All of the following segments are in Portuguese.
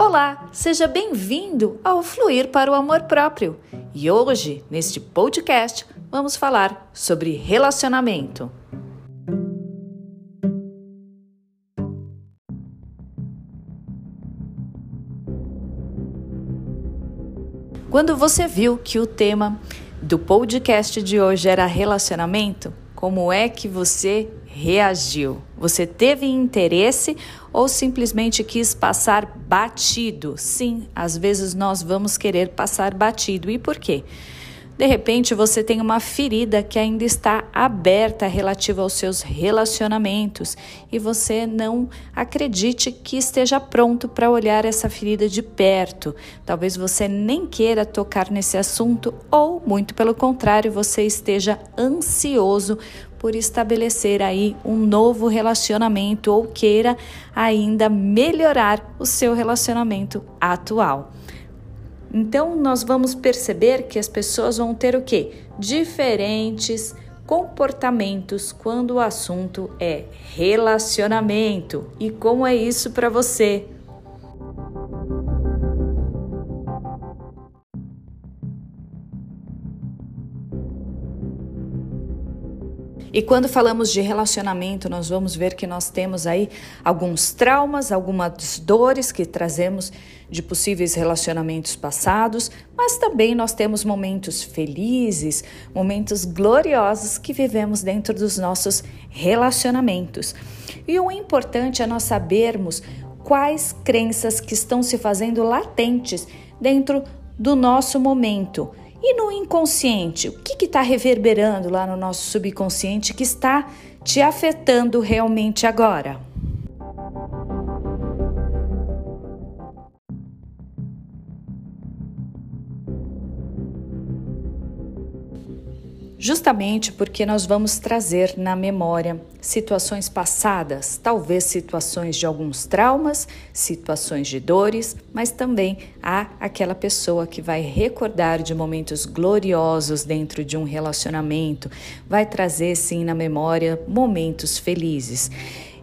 Olá, seja bem-vindo ao Fluir para o Amor Próprio. E hoje, neste podcast, vamos falar sobre relacionamento. Quando você viu que o tema do podcast de hoje era relacionamento, como é que você reagiu? Você teve interesse ou simplesmente quis passar batido? Sim, às vezes nós vamos querer passar batido. E por quê? De repente você tem uma ferida que ainda está aberta relativa aos seus relacionamentos e você não acredite que esteja pronto para olhar essa ferida de perto. Talvez você nem queira tocar nesse assunto ou, muito pelo contrário, você esteja ansioso por estabelecer aí um novo relacionamento ou queira ainda melhorar o seu relacionamento atual. Então nós vamos perceber que as pessoas vão ter o quê? Diferentes comportamentos quando o assunto é relacionamento. E como é isso para você? E quando falamos de relacionamento, nós vamos ver que nós temos aí alguns traumas, algumas dores que trazemos de possíveis relacionamentos passados, mas também nós temos momentos felizes, momentos gloriosos que vivemos dentro dos nossos relacionamentos. E o importante é nós sabermos quais crenças que estão se fazendo latentes dentro do nosso momento e no inconsciente, o que está reverberando lá no nosso subconsciente que está te afetando realmente agora? Justamente porque nós vamos trazer na memória situações passadas, talvez situações de alguns traumas, situações de dores, mas também há aquela pessoa que vai recordar de momentos gloriosos dentro de um relacionamento, vai trazer sim na memória momentos felizes.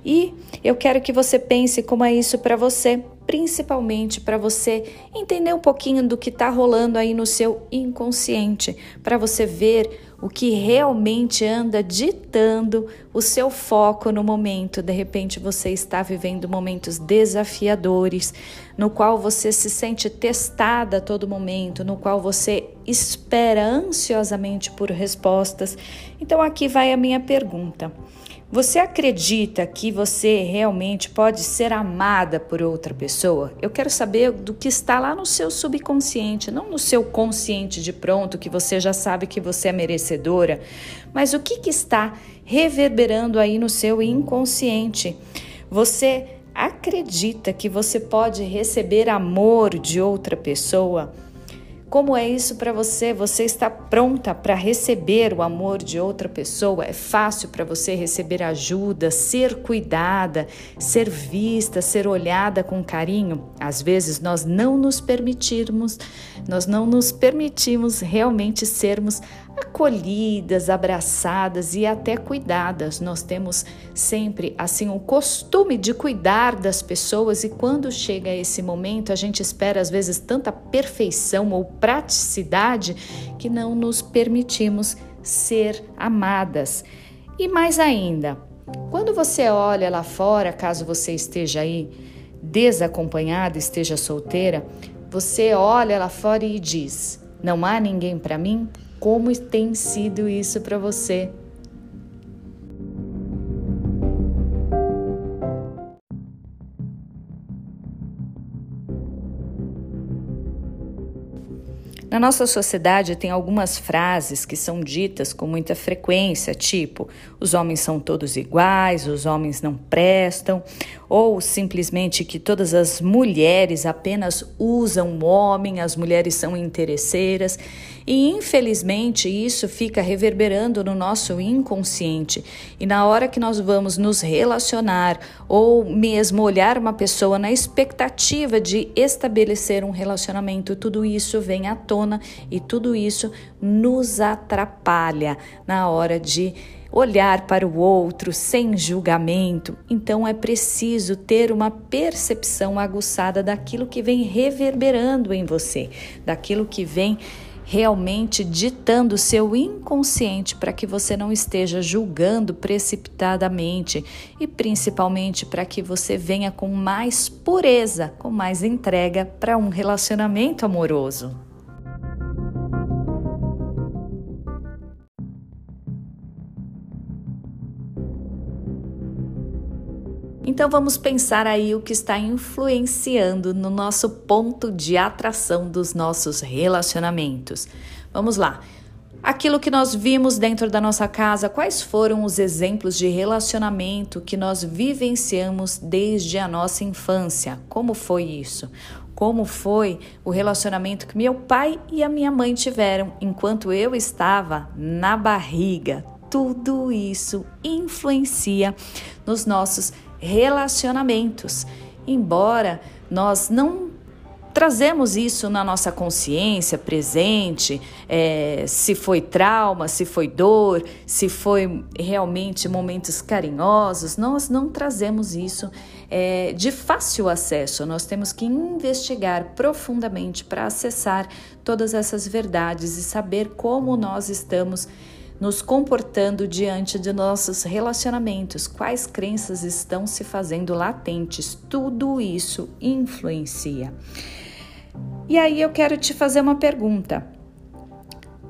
E eu quero que você pense como é isso para você, principalmente para você entender um pouquinho do que está rolando aí no seu inconsciente, para você ver o que realmente anda ditando o seu foco no momento. De repente você está vivendo momentos desafiadores, no qual você se sente testada a todo momento, no qual você espera ansiosamente por respostas. Então aqui vai a minha pergunta. Você acredita que você realmente pode ser amada por outra pessoa? Eu quero saber do que está lá no seu subconsciente, não no seu consciente de pronto, que você já sabe que você é merecedora, mas o que, que está reverberando aí no seu inconsciente. Você acredita que você pode receber amor de outra pessoa? Como é isso para você? Você está pronta para receber o amor de outra pessoa? É fácil para você receber ajuda, ser cuidada, ser vista, ser olhada com carinho? Às vezes nós não nos permitirmos, nós não nos permitimos realmente sermos acolhidas, abraçadas e até cuidadas. Nós temos sempre assim o costume de cuidar das pessoas e quando chega esse momento, a gente espera às vezes tanta perfeição ou praticidade que não nos permitimos ser amadas. E mais ainda, quando você olha lá fora, caso você esteja aí desacompanhada, esteja solteira, você olha lá fora e diz: Não há ninguém para mim? Como tem sido isso para você? Na nossa sociedade tem algumas frases que são ditas com muita frequência, tipo: os homens são todos iguais, os homens não prestam, ou simplesmente que todas as mulheres apenas usam o homem, as mulheres são interesseiras. E infelizmente isso fica reverberando no nosso inconsciente. E na hora que nós vamos nos relacionar ou mesmo olhar uma pessoa na expectativa de estabelecer um relacionamento, tudo isso vem à tona e tudo isso nos atrapalha na hora de olhar para o outro sem julgamento. Então é preciso ter uma percepção aguçada daquilo que vem reverberando em você, daquilo que vem realmente ditando seu inconsciente para que você não esteja julgando precipitadamente e principalmente para que você venha com mais pureza, com mais entrega para um relacionamento amoroso. Então vamos pensar aí o que está influenciando no nosso ponto de atração dos nossos relacionamentos. Vamos lá. Aquilo que nós vimos dentro da nossa casa, quais foram os exemplos de relacionamento que nós vivenciamos desde a nossa infância? Como foi isso? Como foi o relacionamento que meu pai e a minha mãe tiveram enquanto eu estava na barriga? Tudo isso influencia nos nossos relacionamentos. Embora nós não trazemos isso na nossa consciência presente, é, se foi trauma, se foi dor, se foi realmente momentos carinhosos, nós não trazemos isso é, de fácil acesso. Nós temos que investigar profundamente para acessar todas essas verdades e saber como nós estamos nos comportando diante de nossos relacionamentos, quais crenças estão se fazendo latentes, tudo isso influencia. E aí eu quero te fazer uma pergunta.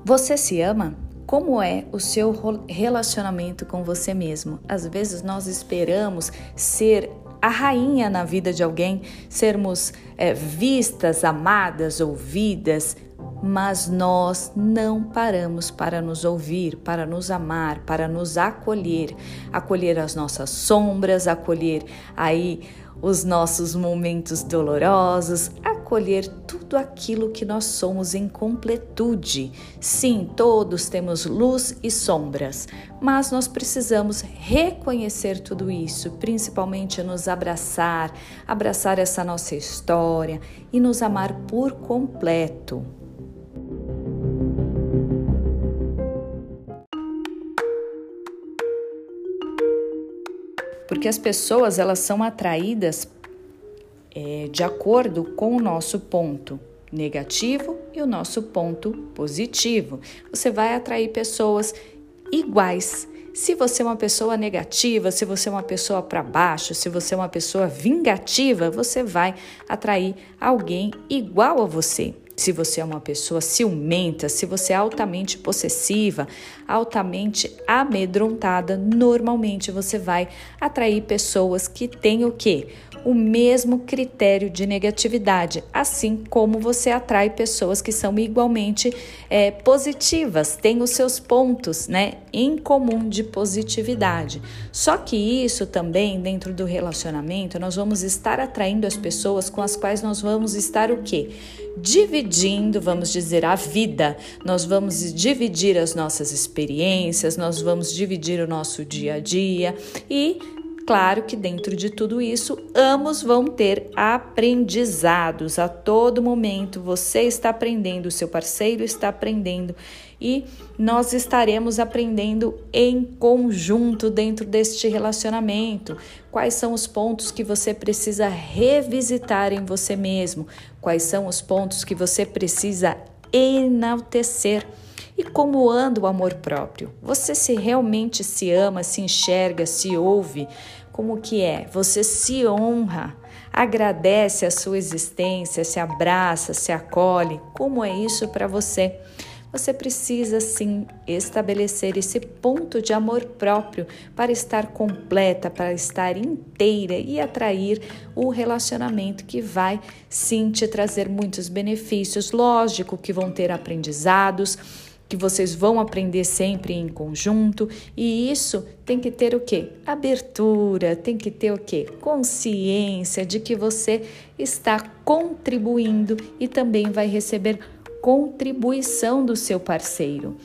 Você se ama? Como é o seu relacionamento com você mesmo? Às vezes nós esperamos ser a rainha na vida de alguém, sermos é, vistas, amadas, ouvidas, mas nós não paramos para nos ouvir, para nos amar, para nos acolher, acolher as nossas sombras, acolher aí os nossos momentos dolorosos, acolher tudo aquilo que nós somos em completude. Sim, todos temos luz e sombras, mas nós precisamos reconhecer tudo isso, principalmente nos abraçar, abraçar essa nossa história e nos amar por completo. Porque as pessoas elas são atraídas é, de acordo com o nosso ponto negativo e o nosso ponto positivo. Você vai atrair pessoas iguais. Se você é uma pessoa negativa, se você é uma pessoa para baixo, se você é uma pessoa vingativa, você vai atrair alguém igual a você. Se você é uma pessoa ciumenta, se você é altamente possessiva, altamente amedrontada, normalmente você vai atrair pessoas que têm o quê? O mesmo critério de negatividade, assim como você atrai pessoas que são igualmente é, positivas, têm os seus pontos né, em comum de positividade. Só que isso também, dentro do relacionamento, nós vamos estar atraindo as pessoas com as quais nós vamos estar o quê? Dividindo, vamos dizer, a vida. Nós vamos dividir as nossas experiências, nós vamos dividir o nosso dia a dia e Claro que dentro de tudo isso, ambos vão ter aprendizados a todo momento. Você está aprendendo, seu parceiro está aprendendo e nós estaremos aprendendo em conjunto dentro deste relacionamento. Quais são os pontos que você precisa revisitar em você mesmo? Quais são os pontos que você precisa enaltecer? E como anda o amor próprio? Você se realmente se ama, se enxerga, se ouve? Como que é? Você se honra, agradece a sua existência, se abraça, se acolhe? Como é isso para você? Você precisa sim estabelecer esse ponto de amor próprio para estar completa, para estar inteira e atrair o relacionamento que vai sim te trazer muitos benefícios. Lógico que vão ter aprendizados que vocês vão aprender sempre em conjunto, e isso tem que ter o quê? Abertura, tem que ter o quê? Consciência de que você está contribuindo e também vai receber contribuição do seu parceiro.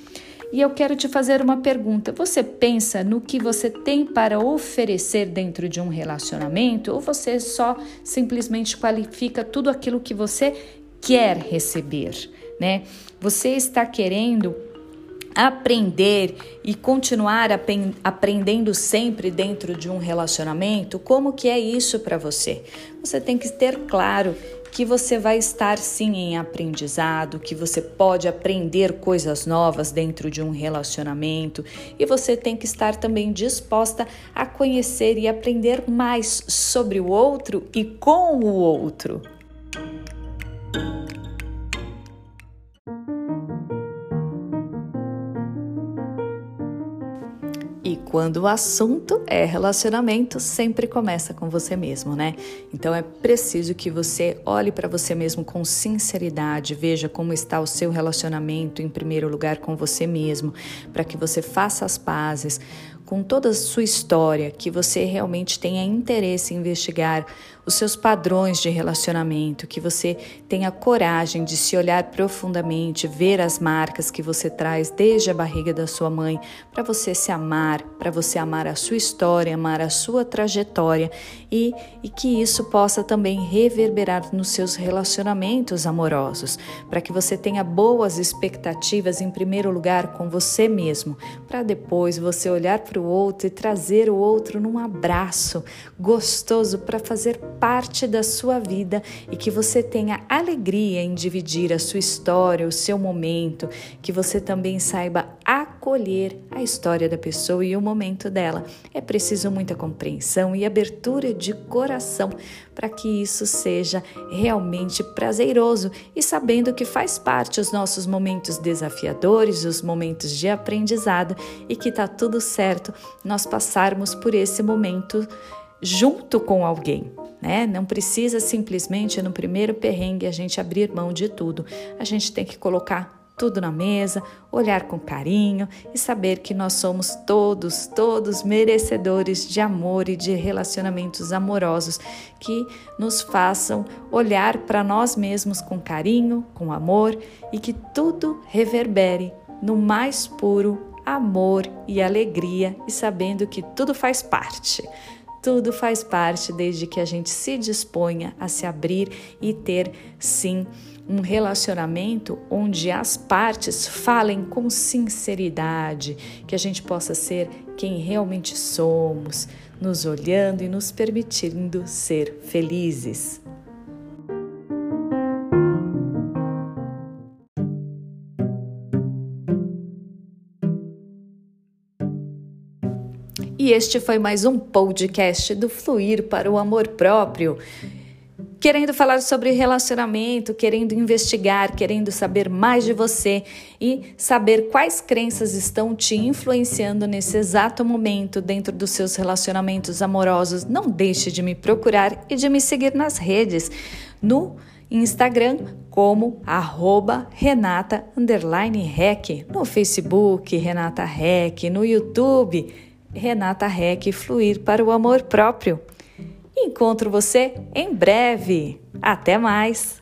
E eu quero te fazer uma pergunta: você pensa no que você tem para oferecer dentro de um relacionamento ou você só simplesmente qualifica tudo aquilo que você quer receber? Né? Você está querendo aprender e continuar aprendendo sempre dentro de um relacionamento, como que é isso para você? Você tem que ter claro que você vai estar sim em aprendizado, que você pode aprender coisas novas dentro de um relacionamento e você tem que estar também disposta a conhecer e aprender mais sobre o outro e com o outro. Quando o assunto é relacionamento, sempre começa com você mesmo, né? Então é preciso que você olhe para você mesmo com sinceridade, veja como está o seu relacionamento em primeiro lugar com você mesmo, para que você faça as pazes com toda a sua história, que você realmente tenha interesse em investigar os seus padrões de relacionamento, que você tenha coragem de se olhar profundamente, ver as marcas que você traz desde a barriga da sua mãe, para você se amar, para você amar a sua história, amar a sua trajetória e, e que isso possa também reverberar nos seus relacionamentos amorosos, para que você tenha boas expectativas em primeiro lugar com você mesmo, para depois você olhar para o outro e trazer o outro num abraço gostoso para fazer parte da sua vida e que você tenha alegria em dividir a sua história, o seu momento, que você também saiba acolher a história da pessoa e o momento dela. É preciso muita compreensão e abertura de coração para que isso seja realmente prazeroso e sabendo que faz parte os nossos momentos desafiadores, os momentos de aprendizado e que tá tudo certo nós passarmos por esse momento junto com alguém, né? Não precisa simplesmente no primeiro perrengue a gente abrir mão de tudo. A gente tem que colocar tudo na mesa, olhar com carinho e saber que nós somos todos, todos merecedores de amor e de relacionamentos amorosos que nos façam olhar para nós mesmos com carinho, com amor e que tudo reverbere no mais puro amor e alegria e sabendo que tudo faz parte. Tudo faz parte desde que a gente se disponha a se abrir e ter, sim, um relacionamento onde as partes falem com sinceridade, que a gente possa ser quem realmente somos, nos olhando e nos permitindo ser felizes. Este foi mais um podcast do Fluir para o Amor Próprio. Querendo falar sobre relacionamento, querendo investigar, querendo saber mais de você e saber quais crenças estão te influenciando nesse exato momento dentro dos seus relacionamentos amorosos, não deixe de me procurar e de me seguir nas redes. No Instagram como arroba Renata Rec, no Facebook Renata Rec, no YouTube Renata Reck Fluir para o Amor Próprio. Encontro você em breve. Até mais!